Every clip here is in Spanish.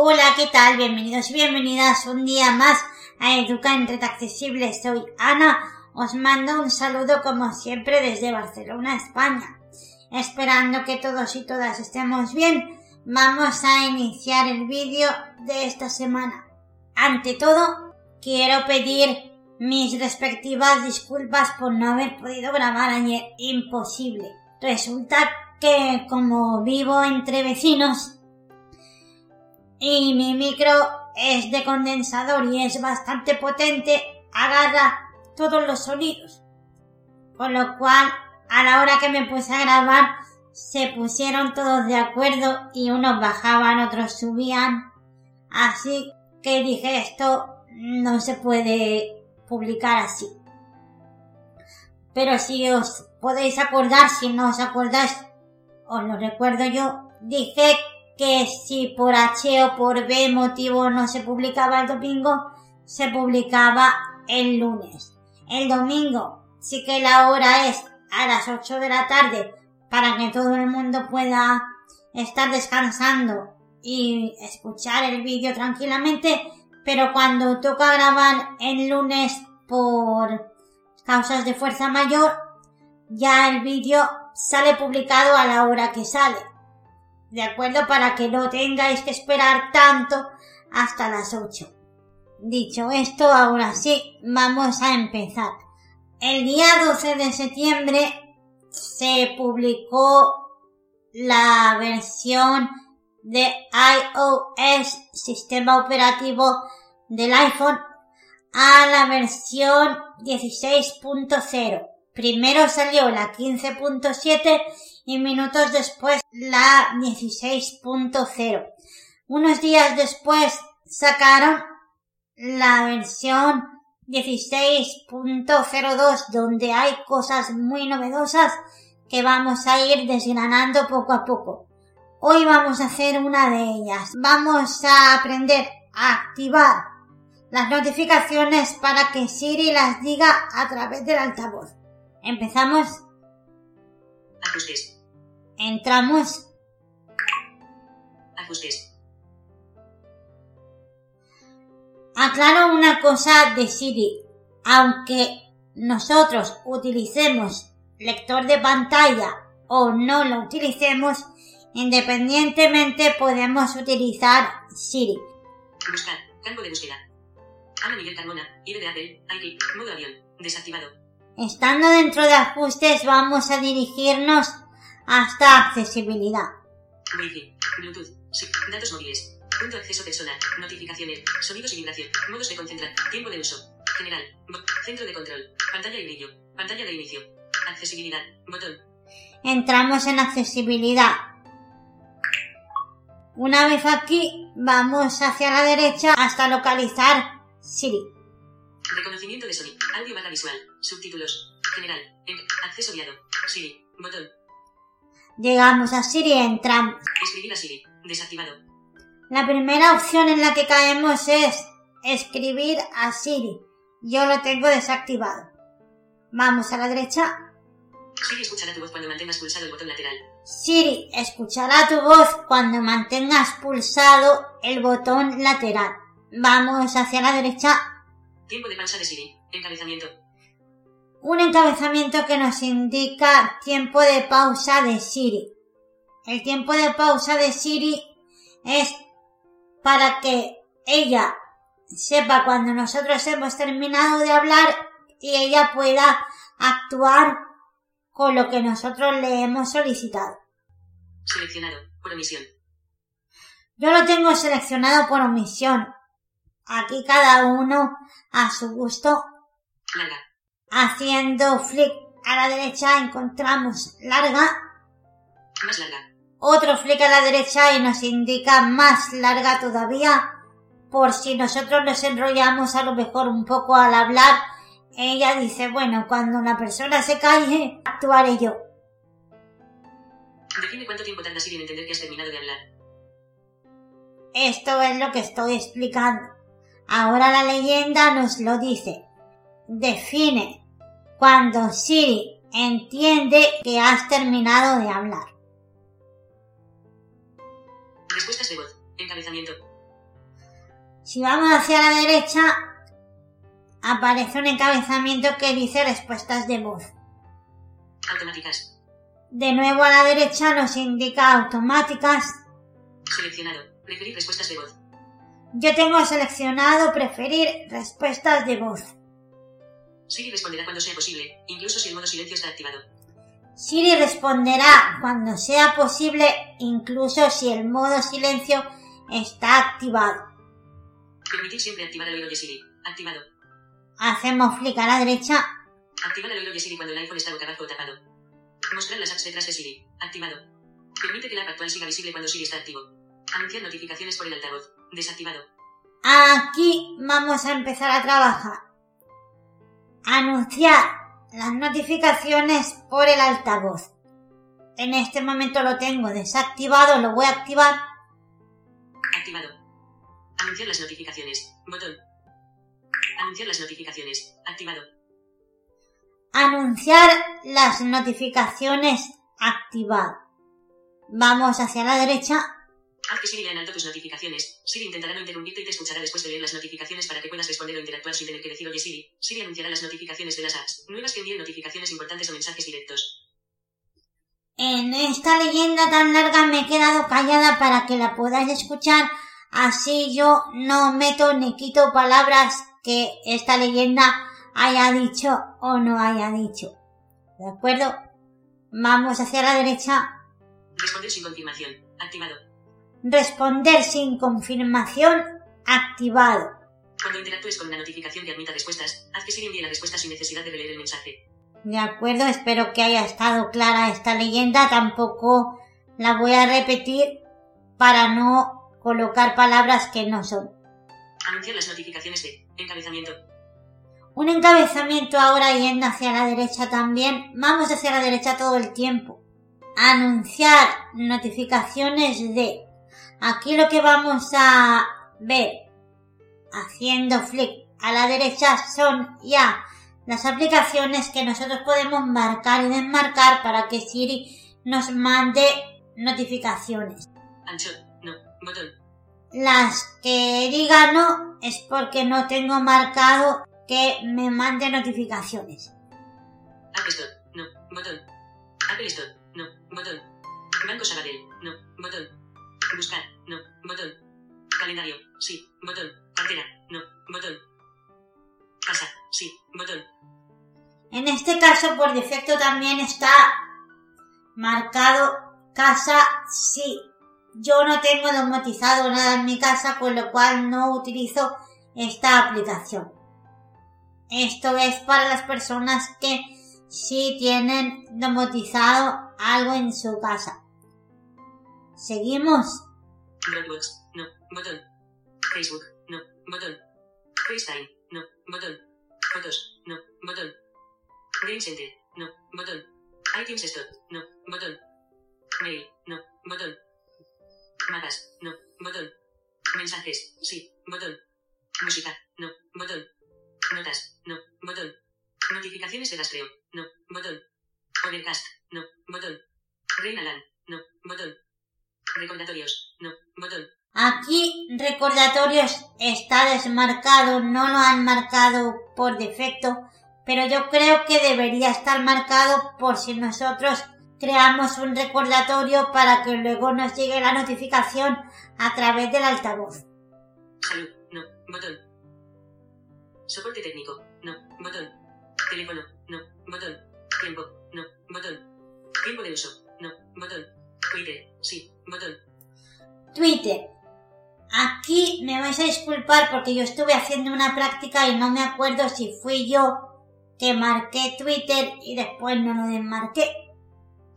Hola, ¿qué tal? Bienvenidos y bienvenidas un día más a Educa en Red Accesible. Soy Ana. Os mando un saludo como siempre desde Barcelona, España. Esperando que todos y todas estemos bien, vamos a iniciar el vídeo de esta semana. Ante todo, quiero pedir mis respectivas disculpas por no haber podido grabar ayer. Imposible. Resulta que como vivo entre vecinos, y mi micro es de condensador y es bastante potente, agarra todos los sonidos. Con lo cual, a la hora que me puse a grabar, se pusieron todos de acuerdo y unos bajaban, otros subían. Así que dije esto no se puede publicar así. Pero si os podéis acordar, si no os acordáis, os lo recuerdo yo, dije que si por H o por B motivo no se publicaba el domingo, se publicaba el lunes. El domingo sí que la hora es a las 8 de la tarde para que todo el mundo pueda estar descansando y escuchar el vídeo tranquilamente, pero cuando toca grabar el lunes por causas de fuerza mayor, ya el vídeo sale publicado a la hora que sale. ¿De acuerdo? Para que no tengáis que esperar tanto hasta las 8. Dicho esto, ahora sí, vamos a empezar. El día 12 de septiembre se publicó la versión de iOS, sistema operativo del iPhone, a la versión 16.0. Primero salió la 15.7 y minutos después la 16.0. Unos días después sacaron la versión 16.02 donde hay cosas muy novedosas que vamos a ir desgranando poco a poco. Hoy vamos a hacer una de ellas. Vamos a aprender a activar las notificaciones para que Siri las diga a través del altavoz. Empezamos. Entramos. Ajustes. Aclaro una cosa de Siri. Aunque nosotros utilicemos lector de pantalla o no lo utilicemos, independientemente podemos utilizar Siri. Buscar. Campo de búsqueda. Ana Miguel Carmona. IB de Apple. IT. Modo avión. Desactivado. Estando dentro de ajustes vamos a dirigirnos hasta accesibilidad. Wi-Fi. Bluetooth. Sí. Datos móviles. Punto de acceso personal. Notificaciones. Sonidos y vibración. Modos de concentrar. Tiempo de uso. General. Centro de control. Pantalla y brillo. Pantalla de inicio. Accesibilidad. Botón. Entramos en accesibilidad. Una vez aquí, vamos hacia la derecha hasta localizar Siri. Reconocimiento de sonido. Audio barra visual. Subtítulos. General. En- acceso guiado. Siri. Botón. Llegamos a Siri entramos. Escribir a Siri. Desactivado. La primera opción en la que caemos es escribir a Siri. Yo lo tengo desactivado. Vamos a la derecha. Siri escuchará tu voz cuando mantengas pulsado el botón lateral. Siri escuchará tu voz cuando mantengas pulsado el botón lateral. Vamos hacia la derecha. Tiempo de pausa de Siri. Encabezamiento. Un encabezamiento que nos indica tiempo de pausa de Siri. El tiempo de pausa de Siri es para que ella sepa cuando nosotros hemos terminado de hablar y ella pueda actuar con lo que nosotros le hemos solicitado. Seleccionado. Por omisión. Yo lo tengo seleccionado por omisión. Aquí cada uno a su gusto. Larga. Haciendo flick a la derecha encontramos larga. Más larga. otro flick a la derecha y nos indica más larga todavía por si nosotros nos enrollamos a lo mejor un poco al hablar. Ella dice, bueno, cuando una persona se calle, actuaré yo. Define cuánto tiempo tarda Siri en entender que has terminado de hablar. Esto es lo que estoy explicando. Ahora la leyenda nos lo dice. Define cuando Siri entiende que has terminado de hablar. Respuestas de voz. Encabezamiento. Si vamos hacia la derecha, aparece un encabezamiento que dice respuestas de voz. Automáticas. De nuevo a la derecha nos indica automáticas. Seleccionado. Preferir respuestas de voz. Yo tengo seleccionado preferir respuestas de voz. Siri responderá cuando sea posible, incluso si el modo silencio está activado. Siri responderá cuando sea posible, incluso si el modo silencio está activado. Permitir siempre activar el oído de Siri. Activado. Hacemos clic a la derecha. Activar el oído de Siri cuando el iPhone está boca abajo o tapado. Mostrar las apps detrás de Siri. Activado. Permite que la app actual siga visible cuando Siri está activo. Anunciar notificaciones por el altavoz. Desactivado. Aquí vamos a empezar a trabajar. Anunciar las notificaciones por el altavoz. En este momento lo tengo desactivado, lo voy a activar. Activado. Anunciar las notificaciones. Botón. Anunciar las notificaciones. Activado. Anunciar las notificaciones activado. Vamos hacia la derecha. Haz que Siri lea en alto tus notificaciones. Siri intentará no interrumpirte y te escuchará después de leer las notificaciones para que puedas responder o interactuar sin tener que decir oye Siri. Siri anunciará las notificaciones de las apps. Nuevas que envíen notificaciones importantes o mensajes directos. En esta leyenda tan larga me he quedado callada para que la podáis escuchar, así yo no meto ni quito palabras que esta leyenda haya dicho o no haya dicho. ¿De acuerdo? Vamos hacia la derecha. Responder sin confirmación. Activado. Responder sin confirmación activado. Cuando interactúes con una notificación que admita respuestas, haz que Siri envíe la respuesta sin necesidad de releer el mensaje. De acuerdo, espero que haya estado clara esta leyenda. Tampoco la voy a repetir para no colocar palabras que no son. Anunciar las notificaciones de encabezamiento. Un encabezamiento ahora yendo hacia la derecha también. Vamos hacia la derecha todo el tiempo. Anunciar notificaciones de. Aquí lo que vamos a ver haciendo flick a la derecha son ya las aplicaciones que nosotros podemos marcar y desmarcar para que Siri nos mande notificaciones. No. Botón. Las que diga no es porque no tengo marcado que me mande notificaciones. App Store. No. Botón. Apple Store. No. Botón. Banco Sabadell. No. Botón. Buscar. No. Botón. Calendario. Sí. Botón. Cartera. No. Botón. Casa. Sí. Botón. En este caso, por defecto también está marcado casa sí. Yo no tengo domotizado nada en mi casa, con lo cual no utilizo esta aplicación. Esto es para las personas que sí tienen domotizado algo en su casa. Seguimos. Dropbox. No. Botón. Facebook. No. Botón. FaceTime. No. Botón. Fotos. No. Botón. Game Center. No. Botón. iTunes Store. No. Botón. Mail. No. Botón. Mapas. No. Botón. Mensajes. Sí. Botón. Está desmarcado, no lo han marcado por defecto, pero yo creo que debería estar marcado por si nosotros creamos un recordatorio para que luego nos llegue la notificación a través del altavoz. Salud. No. Botón. Soporte técnico. No. Botón. Teléfono. No. Botón. Tiempo. No. Botón. Tiempo de uso. No. Botón. Twitter. Sí. Botón. Twitter. Aquí me vais a disculpar porque yo estuve haciendo una práctica y no me acuerdo si fui yo que marqué Twitter y después no lo desmarqué.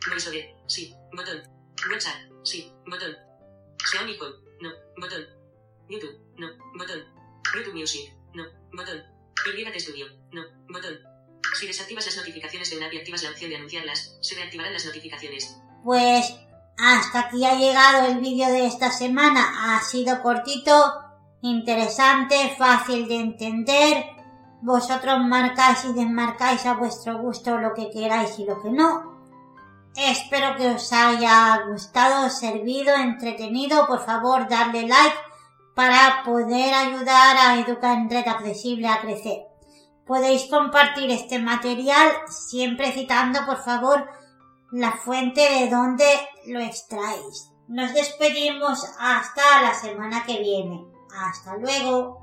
VoiceOver. Sí. Botón. WhatsApp. Sí. Botón. Xiaomi Home. No. Botón. YouTube. No. Botón. YouTube Music. No. Botón. Y Studio. No. Botón. Si desactivas las notificaciones de una y activas la opción de anunciarlas, se reactivarán las notificaciones. Pues hasta aquí ha llegado el vídeo de esta semana. Ha sido cortito, interesante, fácil de entender. Vosotros marcáis y desmarcáis a vuestro gusto lo que queráis y lo que no. Espero que os haya gustado, servido, entretenido. Por favor, darle like para poder ayudar a Educar en Red Accesible a crecer. Podéis compartir este material siempre citando, por favor, la fuente de donde lo extraéis. Nos despedimos hasta la semana que viene. Hasta luego.